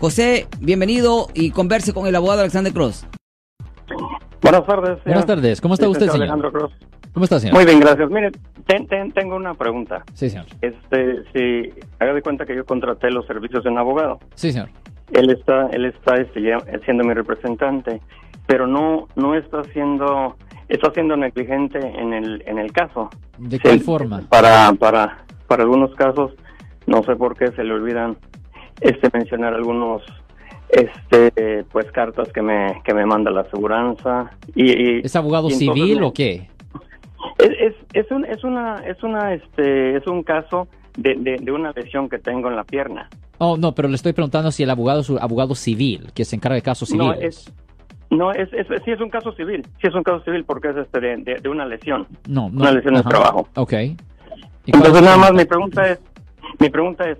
José, bienvenido y converse con el abogado Alexander Cross. Buenas tardes. señor. Buenas tardes. ¿Cómo está usted, señor? Alejandro Cross. ¿Cómo está, señor? Muy bien, gracias. Mire, ten- ten- tengo una pregunta. Sí, señor. Este, si haga de cuenta que yo contraté los servicios de un abogado. Sí, señor. Él está, él está este, siendo mi representante, pero no, no está siendo, está siendo negligente en el, en el caso. ¿De Sí, qué forma? Para, para, para algunos casos, no sé por qué se le olvidan, este, mencionar algunos, este, pues cartas que me, que me manda la aseguranza y, y- ¿Es abogado y civil o qué? es, es, es, un, es una, es una, este, es un caso de, de, de una lesión que tengo en la pierna. Oh, no, pero le estoy preguntando si el abogado es un abogado civil, que se encarga de casos No, civiles. es, no, es, es, sí es un caso civil, sí es un caso civil porque es este de, de, de una lesión. No, no. una lesión de ajá. trabajo. Ok. ¿Y cuál Entonces es nada más mi pregunta es, mi pregunta es,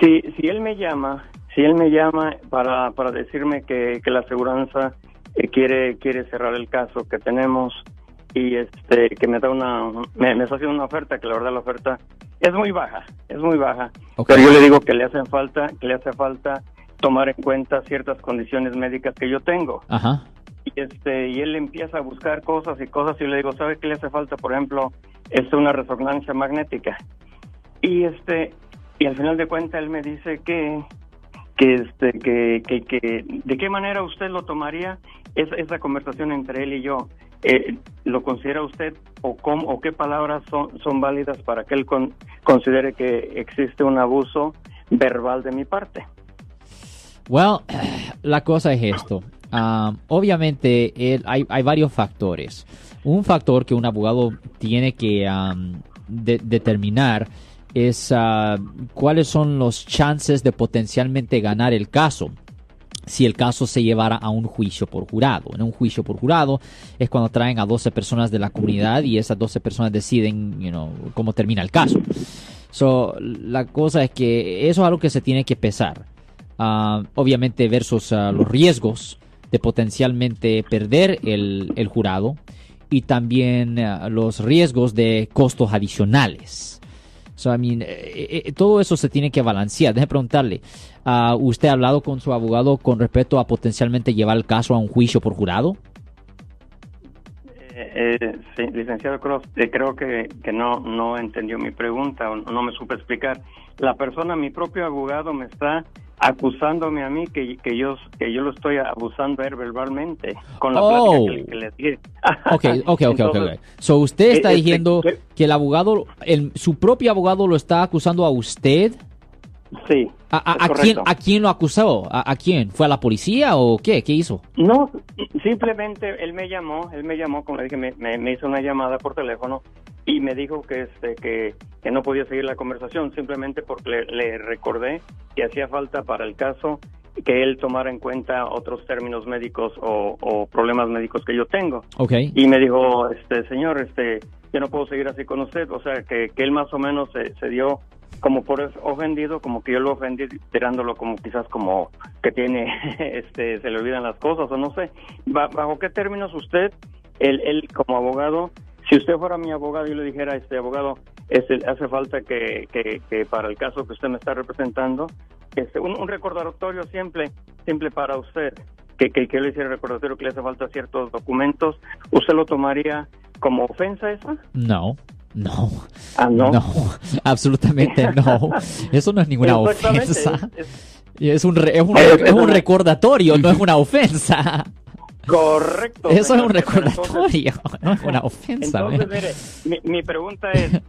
si, si él me llama, si él me llama para, para decirme que, que la aseguranza eh, quiere, quiere cerrar el caso que tenemos y este que me da una, me, me está haciendo una oferta, que la verdad la oferta es muy baja, es muy baja, Ok. pero yo le digo que le hacen falta, que le hace falta tomar en cuenta ciertas condiciones médicas que yo tengo Ajá. y este y él empieza a buscar cosas y cosas y yo le digo sabe qué le hace falta por ejemplo es una resonancia magnética y este y al final de cuentas él me dice que que este que, que, que de qué manera usted lo tomaría esa, esa conversación entre él y yo Eh, lo considera usted o cómo o qué palabras son son válidas para que él con- considere que existe un abuso verbal de mi parte Well, la cosa es esto. Ah, obviamente el- hay, hay varios factores. Un factor que un abogado tiene que de- determinar es ah, cuáles son los chances de potencialmente ganar el caso si el caso se llevara a un juicio por jurado. En un juicio por jurado es cuando traen a 12 personas de la comunidad y esas 12 personas deciden you know, cómo termina el caso. So, la cosa es que eso es algo que se tiene que pesar. Ah, obviamente versus ah, los riesgos de potencialmente perder el, el jurado y también los riesgos de costos adicionales. So, I mean, eh, eh, todo eso se tiene que balancear. Déjeme preguntarle, ah, ¿usted ha hablado con su abogado con respecto a potencialmente llevar el caso a un juicio por jurado? Eh, eh, sí, licenciado Cross, eh, creo que, que no, no entendió mi pregunta o no me supe explicar. La persona, mi propio abogado, me está acusándome a mí que, que yo que yo lo estoy abusando verbalmente con la Oh. plática que, que le dije. Ok, ok, ok, ok. Entonces, ok. So, usted está eh, eh, diciendo eh, que el abogado, el, su propio abogado lo está acusando a usted. Sí. ¿A, a- es a quién, correcto. ¿A quién lo acusó? ¿A, a quién? ¿Fue a la policía o qué? ¿Qué hizo? No, simplemente él me llamó, él me llamó, como le dije, me, me- me hizo una llamada por teléfono y me dijo que este que, que no podía seguir la conversación simplemente porque le, le recordé que hacía falta para el caso que él tomara en cuenta otros términos médicos o, o problemas médicos que yo tengo. Ok. y me dijo este señor este yo no puedo seguir así con usted o sea que, que él más o menos se, se dio como por ofendido como que yo lo ofendí tirándolo como quizás como que tiene este se le olvidan las cosas o no sé. Ba- bajo qué términos usted él, él como abogado si usted fuera mi abogado y le dijera este abogado este, hace falta que, que, que para el caso que usted me está representando este un, un recordatorio simple simple para usted que, que, que le hiciera recordatorio que le hace falta ciertos documentos usted lo tomaría como ofensa esa No. No. ah no, No. Absolutamente no. Eso no es ninguna ofensa. es- es- Es un, re- es un, es un recordatorio, no es una ofensa. Correcto Eso es un Entonces- recordatorio, no es una ofensa. Entonces, mire, mi, mi pregunta es,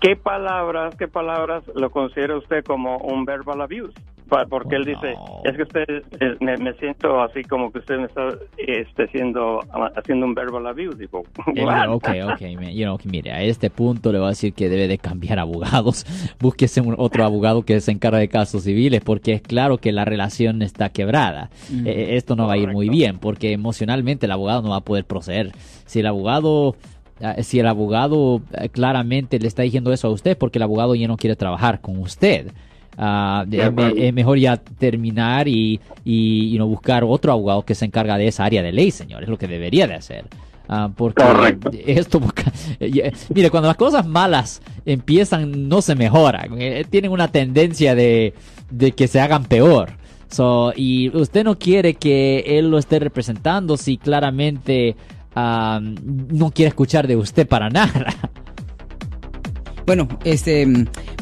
¿qué palabras, qué palabras lo considera usted como un verbal abuse? Porque él dice, es que usted, eh, me, me siento así como que usted me está este, haciendo, haciendo un verbal abuse. Digo, Eh, ok, ok, man, you know, mire, a este punto le voy a decir que debe de cambiar abogados. Búsquese un, otro abogado que se encargue de casos civiles, porque es claro que la relación está quebrada. Eh, esto no va a ir muy bien, porque emocionalmente el abogado no va a poder proceder. Si el abogado, ah, si el abogado claramente le está diciendo eso a usted, porque el abogado ya no quiere trabajar con usted. Ah, es, me- acuerdo. es mejor ya terminar y, y you know, buscar otro abogado que se encarga de esa área de ley, señor. Es lo que debería de hacer. Ah, porque Correcto. esto busca- mire cuando las cosas malas empiezan no se mejoran Eh, tienen una tendencia de, de que se hagan peor So, y usted no quiere que él lo esté representando si claramente um, no quiere escuchar de usted para nada. Bueno, este,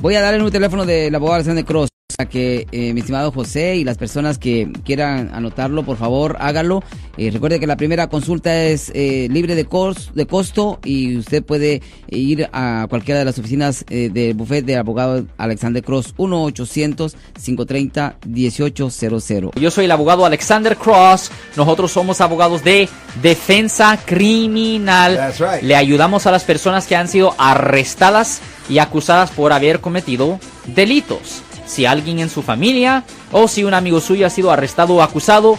voy a darle un teléfono del abogado Alexander Cross a que eh, mi estimado José y las personas que quieran anotarlo, por favor, hágalo. Eh, recuerde que la primera consulta es eh, libre de, cos- de costo y usted puede ir a cualquiera de las oficinas eh, del bufete del abogado Alexander Cross 1-800-530-1800. Yo soy el abogado Alexander Cross. Nosotros somos abogados de defensa criminal. That's right. Le ayudamos a las personas que han sido arrestadas y acusadas por haber cometido delitos. Si alguien en su familia o si un amigo suyo ha sido arrestado o acusado,